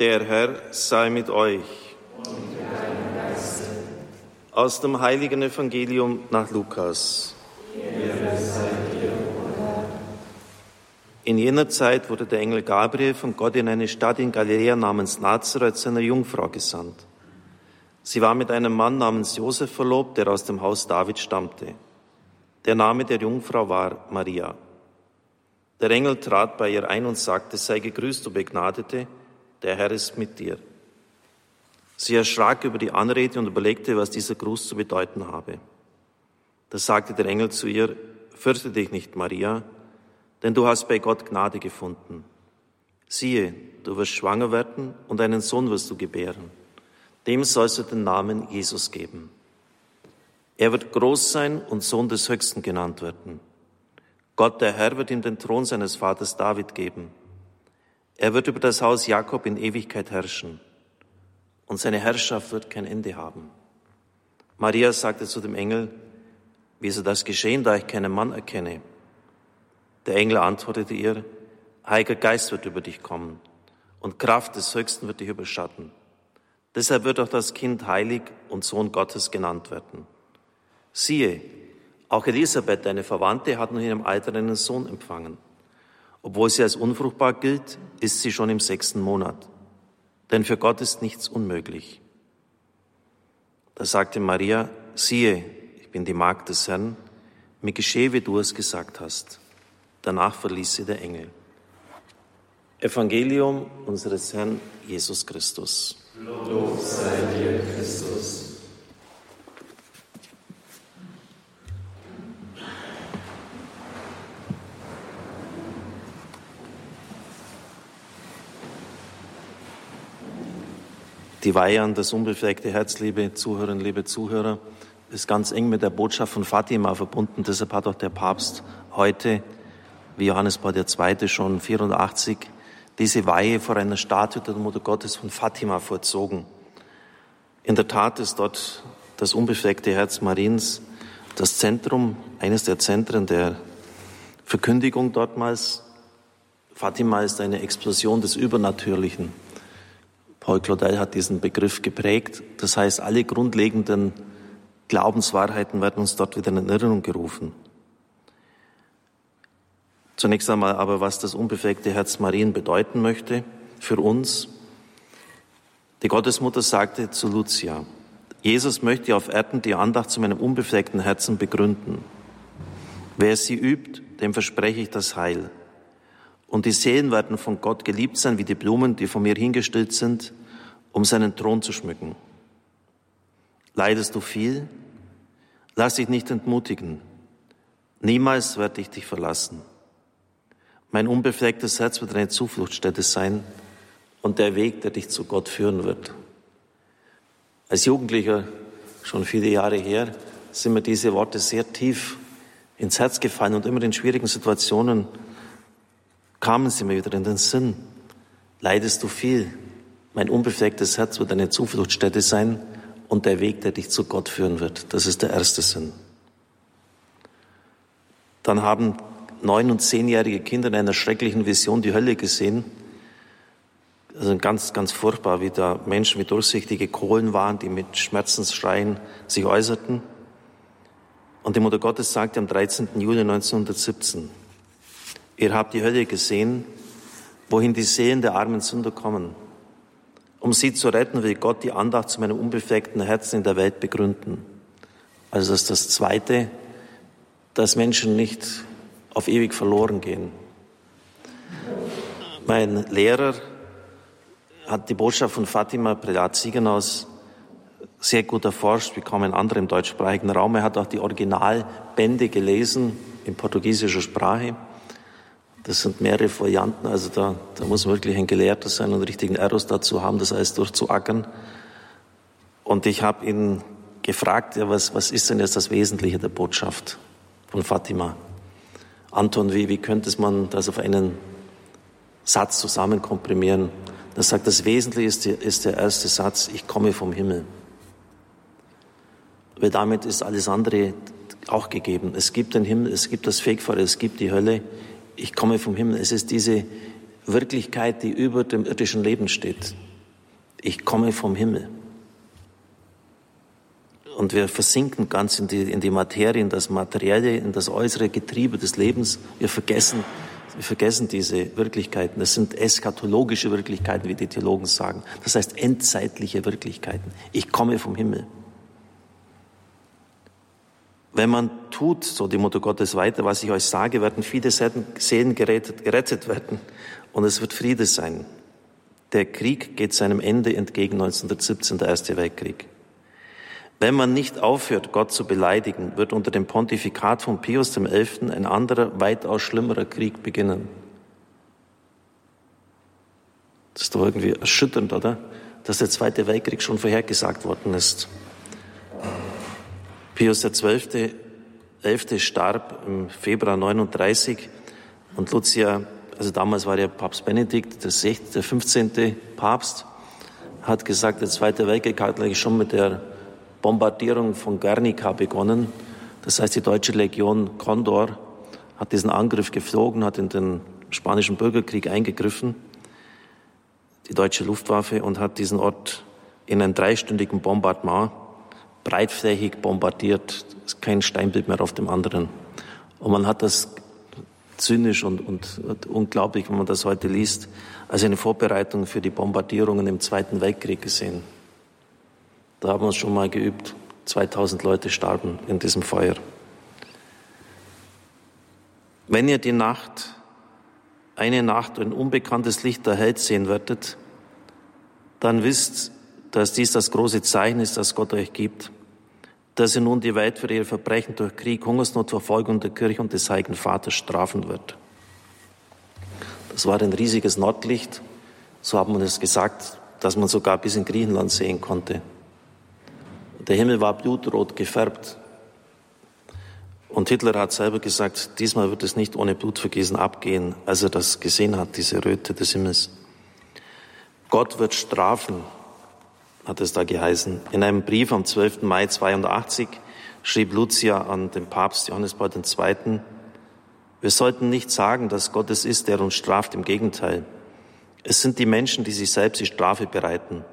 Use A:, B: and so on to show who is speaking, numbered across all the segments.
A: Der Herr sei mit euch. Aus dem heiligen Evangelium nach Lukas. In jener Zeit wurde der Engel Gabriel von Gott in eine Stadt in Galiläa namens Nazareth zu einer Jungfrau gesandt. Sie war mit einem Mann namens Josef verlobt, der aus dem Haus David stammte. Der Name der Jungfrau war Maria. Der Engel trat bei ihr ein und sagte, sei gegrüßt, du Begnadete, der Herr ist mit dir. Sie erschrak über die Anrede und überlegte, was dieser Gruß zu bedeuten habe. Da sagte der Engel zu ihr, fürchte dich nicht, Maria, denn du hast bei Gott Gnade gefunden. Siehe, du wirst schwanger werden und einen Sohn wirst du gebären. Dem sollst du den Namen Jesus geben. Er wird groß sein und Sohn des Höchsten genannt werden. Gott, der Herr, wird ihm den Thron seines Vaters David geben. Er wird über das Haus Jakob in Ewigkeit herrschen und seine Herrschaft wird kein Ende haben. Maria sagte zu dem Engel, wie soll das geschehen, da ich keinen Mann erkenne? Der Engel antwortete ihr, Heiliger Geist wird über dich kommen und Kraft des Höchsten wird dich überschatten. Deshalb wird auch das Kind heilig und Sohn Gottes genannt werden. Siehe, auch Elisabeth, deine Verwandte, hat nun in ihrem Alter einen Sohn empfangen. Obwohl sie als unfruchtbar gilt, ist sie schon im sechsten Monat. Denn für Gott ist nichts unmöglich. Da sagte Maria, siehe, ich bin die Magd des Herrn, mir geschehe, wie du es gesagt hast. Danach verließ sie der Engel. Evangelium unseres Herrn Jesus Christus.
B: Lob sei dir, Christus.
A: Die Weihe an das unbefleckte Herz, liebe Zuhörerinnen, liebe Zuhörer, ist ganz eng mit der Botschaft von Fatima verbunden. Deshalb hat auch der Papst heute, wie Johannes Paul II. schon 84, diese Weihe vor einer Statue der Mutter Gottes von Fatima vollzogen. In der Tat ist dort das unbefleckte Herz Mariens das Zentrum, eines der Zentren der Verkündigung dortmals. Fatima ist eine Explosion des Übernatürlichen. Paul Claudel hat diesen Begriff geprägt. Das heißt, alle grundlegenden Glaubenswahrheiten werden uns dort wieder in Erinnerung gerufen. Zunächst einmal aber, was das unbefleckte Herz Marien bedeuten möchte für uns. Die Gottesmutter sagte zu Lucia, Jesus möchte auf Erden die Andacht zu meinem unbefleckten Herzen begründen. Wer sie übt, dem verspreche ich das Heil. Und die Seelen werden von Gott geliebt sein wie die Blumen, die von mir hingestellt sind, um seinen Thron zu schmücken. Leidest du viel? Lass dich nicht entmutigen. Niemals werde ich dich verlassen. Mein unbeflecktes Herz wird eine Zufluchtsstätte sein und der Weg, der dich zu Gott führen wird. Als Jugendlicher, schon viele Jahre her, sind mir diese Worte sehr tief ins Herz gefallen und immer in schwierigen Situationen kamen sie mir wieder in den Sinn. Leidest du viel? Mein unbeflecktes Herz wird eine Zufluchtsstätte sein und der Weg, der dich zu Gott führen wird. Das ist der erste Sinn. Dann haben neun- und zehnjährige Kinder in einer schrecklichen Vision die Hölle gesehen. Also ganz, ganz furchtbar, wie da Menschen wie durchsichtige Kohlen waren, die mit Schmerzensschreien sich äußerten. Und die Mutter Gottes sagte am 13. Juli 1917, ihr habt die Hölle gesehen, wohin die Seelen der armen Sünder kommen. Um sie zu retten, will Gott die Andacht zu meinem unbefleckten Herzen in der Welt begründen. Also das ist das Zweite, dass Menschen nicht auf ewig verloren gehen. Mein Lehrer hat die Botschaft von Fatima Prelat Siegenhaus sehr gut erforscht, wie kaum ein anderer im deutschsprachigen Raum. Er hat auch die Originalbände gelesen in portugiesischer Sprache. Das sind mehrere Varianten, also da, da muss man wirklich ein Gelehrter sein und richtigen Eros dazu haben, das alles durchzuackern. Und ich habe ihn gefragt, ja, was, was ist denn jetzt das Wesentliche der Botschaft von Fatima? Anton, wie, wie könnte man das auf einen Satz zusammenkomprimieren? Das sagt, das Wesentliche ist, die, ist der erste Satz, ich komme vom Himmel. Weil damit ist alles andere auch gegeben. Es gibt den Himmel, es gibt das Fegfeuer, es gibt die Hölle. Ich komme vom Himmel. Es ist diese Wirklichkeit, die über dem irdischen Leben steht. Ich komme vom Himmel. Und wir versinken ganz in die, in die Materie, in das Materielle, in das äußere Getriebe des Lebens. Wir vergessen, wir vergessen diese Wirklichkeiten. Das sind eschatologische Wirklichkeiten, wie die Theologen sagen. Das heißt endzeitliche Wirklichkeiten. Ich komme vom Himmel. Wenn man tut, so die Mutter Gottes weiter, was ich euch sage, werden viele Seelen gerettet, werden und es wird Friede sein. Der Krieg geht seinem Ende entgegen 1917, der Erste Weltkrieg. Wenn man nicht aufhört, Gott zu beleidigen, wird unter dem Pontifikat von Pius XI. ein anderer, weitaus schlimmerer Krieg beginnen. Das ist doch irgendwie erschütternd, oder? Dass der Zweite Weltkrieg schon vorhergesagt worden ist. Pius XII. 11. starb im Februar 39 und Lucia, also damals war der Papst Benedikt, der 15. Papst, hat gesagt, der Zweite Weltkrieg hat eigentlich schon mit der Bombardierung von Guernica begonnen. Das heißt, die deutsche Legion Condor hat diesen Angriff geflogen, hat in den spanischen Bürgerkrieg eingegriffen, die deutsche Luftwaffe, und hat diesen Ort in einem dreistündigen Bombardement breitflächig bombardiert. Es kein Steinbild mehr auf dem anderen. Und man hat das zynisch und, und, und, unglaublich, wenn man das heute liest, als eine Vorbereitung für die Bombardierungen im Zweiten Weltkrieg gesehen. Da haben wir uns schon mal geübt. 2000 Leute starben in diesem Feuer. Wenn ihr die Nacht, eine Nacht ein unbekanntes Licht erhellt sehen werdet, dann wisst, dass dies das große Zeichen ist, das Gott euch gibt, dass er nun die Welt für ihre Verbrechen durch Krieg, Hungersnot, Verfolgung der Kirche und des Heiligen Vaters strafen wird. Das war ein riesiges Nordlicht, so haben wir es gesagt, dass man sogar bis in Griechenland sehen konnte. Der Himmel war blutrot gefärbt. Und Hitler hat selber gesagt, diesmal wird es nicht ohne Blutvergießen abgehen, als er das gesehen hat, diese Röte des Himmels. Gott wird strafen, hat es da geheißen. In einem Brief am 12. Mai 82 schrieb Lucia an den Papst Johannes Paul II., wir sollten nicht sagen, dass Gott es ist, der uns straft, im Gegenteil. Es sind die Menschen, die sich selbst die Strafe bereiten.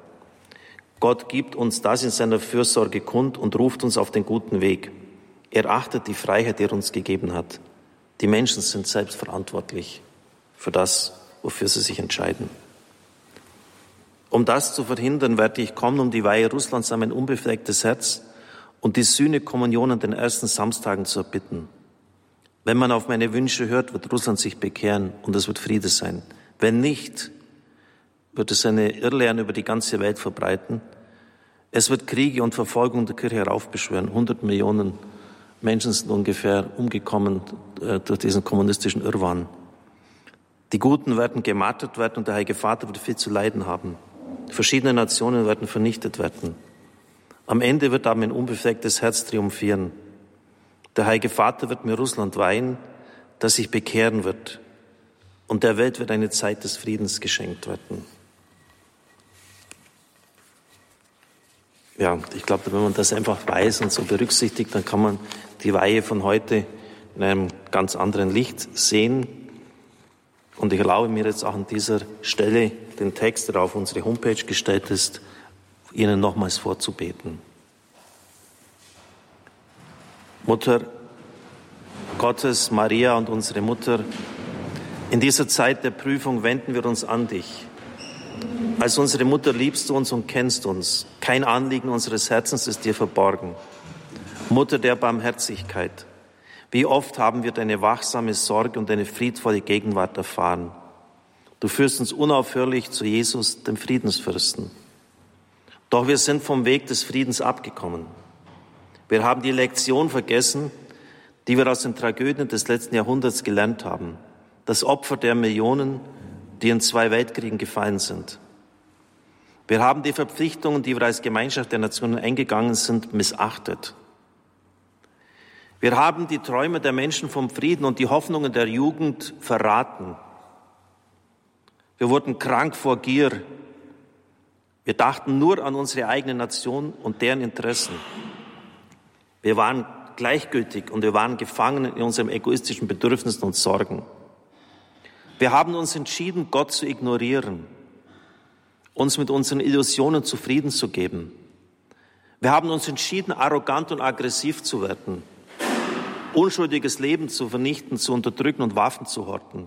A: Gott gibt uns das in seiner Fürsorge kund und ruft uns auf den guten Weg. Er achtet die Freiheit, die er uns gegeben hat. Die Menschen sind selbst verantwortlich für das, wofür sie sich entscheiden. Um das zu verhindern, werde ich kommen, um die Weihe Russlands an mein unbeflecktes Herz und die Sühnekommunion an den ersten Samstagen zu erbitten. Wenn man auf meine Wünsche hört, wird Russland sich bekehren und es wird Friede sein. Wenn nicht, wird es eine Irrlehre über die ganze Welt verbreiten. Es wird Kriege und Verfolgung der Kirche heraufbeschwören. 100 Millionen Menschen sind ungefähr umgekommen äh, durch diesen kommunistischen Irrwahn. Die Guten werden gemartert werden und der Heilige Vater wird viel zu leiden haben. Verschiedene Nationen werden vernichtet werden. Am Ende wird aber ein unbeflecktes Herz triumphieren. Der Heilige Vater wird mir Russland weihen, das sich bekehren wird. Und der Welt wird eine Zeit des Friedens geschenkt werden. ja, ich glaube, wenn man das einfach weiß und so berücksichtigt, dann kann man die Weihe von heute in einem ganz anderen Licht sehen. Und ich erlaube mir jetzt auch an dieser Stelle den Text, der auf unsere Homepage gestellt ist, Ihnen nochmals vorzubeten. Mutter Gottes, Maria und unsere Mutter, in dieser Zeit der Prüfung wenden wir uns an dich. Als unsere Mutter liebst du uns und kennst uns. Kein Anliegen unseres Herzens ist dir verborgen. Mutter der Barmherzigkeit, wie oft haben wir deine wachsame Sorge und deine friedvolle Gegenwart erfahren. Du führst uns unaufhörlich zu Jesus, dem Friedensfürsten. Doch wir sind vom Weg des Friedens abgekommen. Wir haben die Lektion vergessen, die wir aus den Tragödien des letzten Jahrhunderts gelernt haben. Das Opfer der Millionen, die in zwei Weltkriegen gefallen sind. Wir haben die Verpflichtungen, die wir als Gemeinschaft der Nationen eingegangen sind, missachtet. Wir haben die Träume der Menschen vom Frieden und die Hoffnungen der Jugend verraten. Wir wurden krank vor Gier. Wir dachten nur an unsere eigene Nation und deren Interessen. Wir waren gleichgültig und wir waren gefangen in unserem egoistischen Bedürfnissen und Sorgen. Wir haben uns entschieden, Gott zu ignorieren uns mit unseren Illusionen zufrieden zu geben. Wir haben uns entschieden, arrogant und aggressiv zu werden, unschuldiges Leben zu vernichten, zu unterdrücken und Waffen zu horten.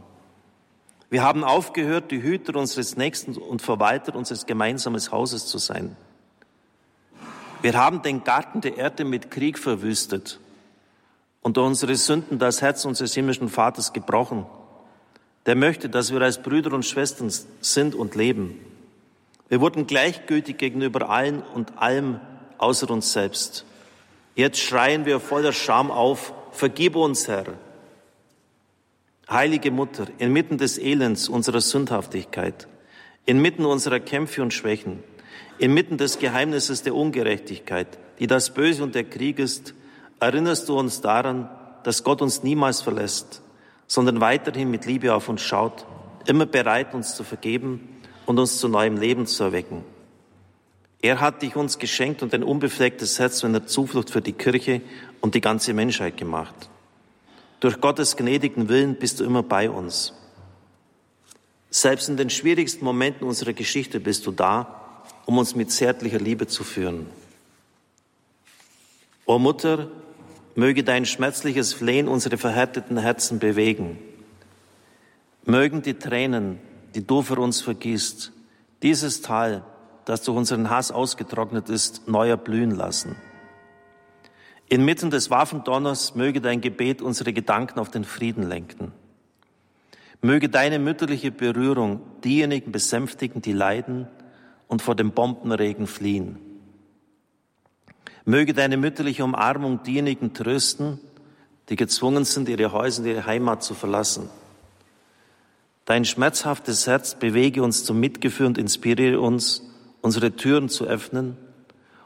A: Wir haben aufgehört, die Hüter unseres Nächsten und Verwalter unseres gemeinsamen Hauses zu sein. Wir haben den Garten der Erde mit Krieg verwüstet und unsere Sünden das Herz unseres himmlischen Vaters gebrochen. Der möchte, dass wir als Brüder und Schwestern sind und leben. Wir wurden gleichgültig gegenüber allen und allem außer uns selbst. Jetzt schreien wir voller Scham auf, vergib uns, Herr. Heilige Mutter, inmitten des Elends unserer Sündhaftigkeit, inmitten unserer Kämpfe und Schwächen, inmitten des Geheimnisses der Ungerechtigkeit, die das Böse und der Krieg ist, erinnerst du uns daran, dass Gott uns niemals verlässt, sondern weiterhin mit Liebe auf uns schaut, immer bereit, uns zu vergeben und uns zu neuem Leben zu erwecken. Er hat dich uns geschenkt und ein unbeflecktes Herz in der Zuflucht für die Kirche und die ganze Menschheit gemacht. Durch Gottes gnädigen Willen bist du immer bei uns. Selbst in den schwierigsten Momenten unserer Geschichte bist du da, um uns mit zärtlicher Liebe zu führen. O Mutter, möge dein schmerzliches Flehen unsere verhärteten Herzen bewegen. Mögen die Tränen, die du für uns vergießt, dieses Tal, das durch unseren Hass ausgetrocknet ist, neu erblühen lassen. Inmitten des Waffendonners möge dein Gebet unsere Gedanken auf den Frieden lenken. Möge deine mütterliche Berührung diejenigen besänftigen, die leiden und vor dem Bombenregen fliehen. Möge deine mütterliche Umarmung diejenigen trösten, die gezwungen sind, ihre Häuser und ihre Heimat zu verlassen. Dein schmerzhaftes Herz bewege uns zum Mitgefühl und inspiriere uns, unsere Türen zu öffnen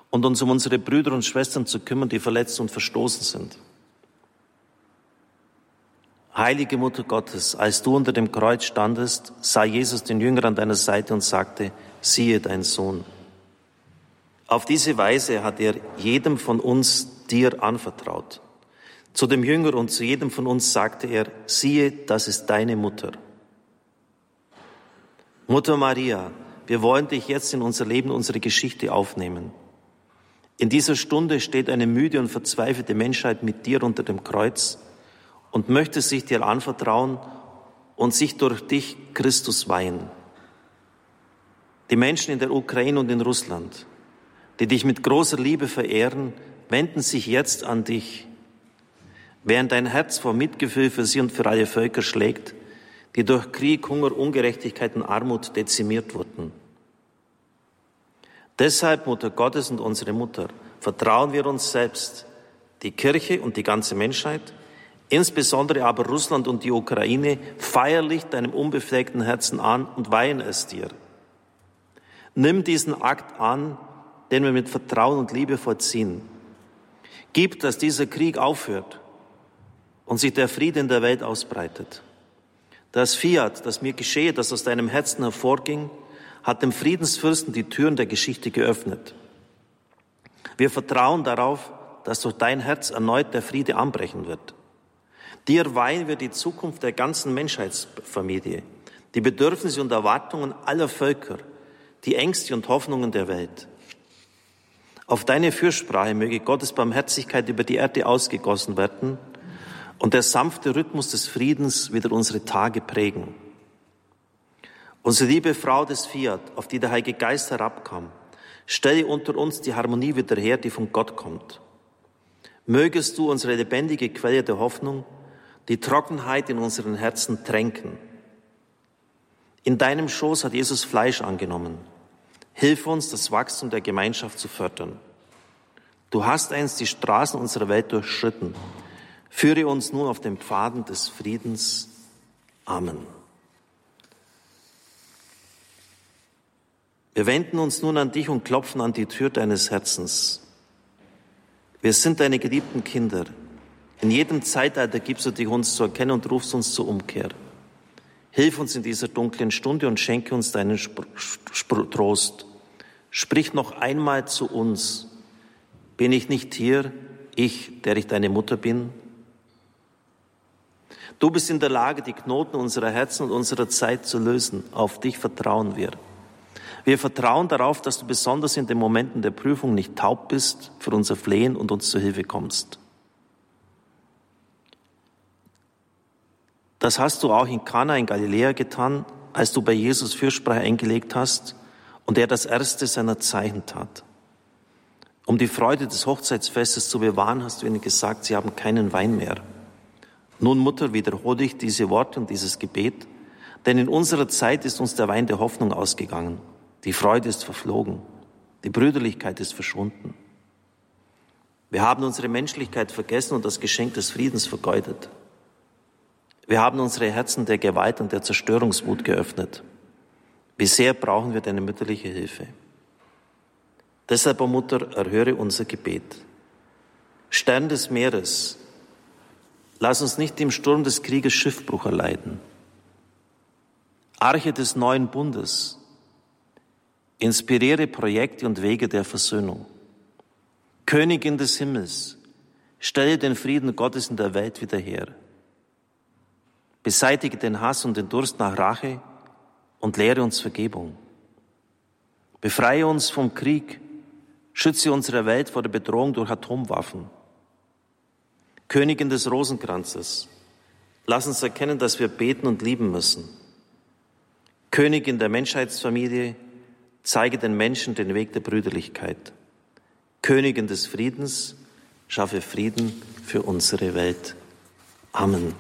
A: und uns um unsere Brüder und Schwestern zu kümmern, die verletzt und verstoßen sind. Heilige Mutter Gottes, als du unter dem Kreuz standest, sah Jesus den Jünger an deiner Seite und sagte, siehe dein Sohn. Auf diese Weise hat er jedem von uns dir anvertraut. Zu dem Jünger und zu jedem von uns sagte er, siehe, das ist deine Mutter. Mutter Maria, wir wollen dich jetzt in unser Leben, unsere Geschichte aufnehmen. In dieser Stunde steht eine müde und verzweifelte Menschheit mit dir unter dem Kreuz und möchte sich dir anvertrauen und sich durch dich Christus weihen. Die Menschen in der Ukraine und in Russland, die dich mit großer Liebe verehren, wenden sich jetzt an dich, während dein Herz vor Mitgefühl für sie und für alle Völker schlägt, die durch Krieg, Hunger, Ungerechtigkeit und Armut dezimiert wurden. Deshalb, Mutter Gottes und unsere Mutter, vertrauen wir uns selbst, die Kirche und die ganze Menschheit, insbesondere aber Russland und die Ukraine, feierlich deinem unbefleckten Herzen an und weihen es dir. Nimm diesen Akt an, den wir mit Vertrauen und Liebe vollziehen. Gib, dass dieser Krieg aufhört und sich der Friede in der Welt ausbreitet. Das Fiat, das mir geschehe, das aus deinem Herzen hervorging, hat dem Friedensfürsten die Türen der Geschichte geöffnet. Wir vertrauen darauf, dass durch dein Herz erneut der Friede anbrechen wird. Dir weihen wir die Zukunft der ganzen Menschheitsfamilie, die Bedürfnisse und Erwartungen aller Völker, die Ängste und Hoffnungen der Welt. Auf deine Fürsprache möge Gottes Barmherzigkeit über die Erde ausgegossen werden und der sanfte Rhythmus des Friedens wieder unsere Tage prägen. Unsere liebe Frau des Fiat, auf die der Heilige Geist herabkam, stelle unter uns die Harmonie wieder her, die von Gott kommt. Mögest du unsere lebendige Quelle der Hoffnung, die Trockenheit in unseren Herzen tränken. In deinem Schoß hat Jesus Fleisch angenommen. Hilf uns, das Wachstum der Gemeinschaft zu fördern. Du hast einst die Straßen unserer Welt durchschritten. Führe uns nun auf den Pfaden des Friedens. Amen. Wir wenden uns nun an dich und klopfen an die Tür deines Herzens. Wir sind deine geliebten Kinder. In jedem Zeitalter gibst du dich uns zu erkennen und rufst uns zur Umkehr. Hilf uns in dieser dunklen Stunde und schenke uns deinen Sp Sp Trost. Sprich noch einmal zu uns. Bin ich nicht hier, ich, der ich deine Mutter bin? Du bist in der Lage, die Knoten unserer Herzen und unserer Zeit zu lösen. Auf dich vertrauen wir. Wir vertrauen darauf, dass du besonders in den Momenten der Prüfung nicht taub bist für unser Flehen und uns zu Hilfe kommst. Das hast du auch in Kana in Galiläa getan, als du bei Jesus Fürsprache eingelegt hast und er das erste seiner Zeichen tat. Um die Freude des Hochzeitsfestes zu bewahren, hast du ihnen gesagt, sie haben keinen Wein mehr. Nun, Mutter, wiederhole ich diese Worte und dieses Gebet, denn in unserer Zeit ist uns der Wein der Hoffnung ausgegangen. Die Freude ist verflogen. Die Brüderlichkeit ist verschwunden. Wir haben unsere Menschlichkeit vergessen und das Geschenk des Friedens vergeudet. Wir haben unsere Herzen der Gewalt und der Zerstörungswut geöffnet. Wie sehr brauchen wir deine mütterliche Hilfe? Deshalb, o oh Mutter, erhöre unser Gebet. Stern des Meeres, lass uns nicht im Sturm des Krieges Schiffbruch erleiden. Arche des neuen Bundes, inspiriere Projekte und Wege der Versöhnung. Königin des Himmels, stelle den Frieden Gottes in der Welt wieder her. Beseitige den Hass und den Durst nach Rache und lehre uns Vergebung. Befreie uns vom Krieg, schütze unsere Welt vor der Bedrohung durch Atomwaffen. Königin des Rosenkranzes, lass uns erkennen, dass wir beten und lieben müssen. Königin der Menschheitsfamilie, zeige den Menschen den Weg der Brüderlichkeit. Königin des Friedens, schaffe Frieden für unsere Welt. Amen.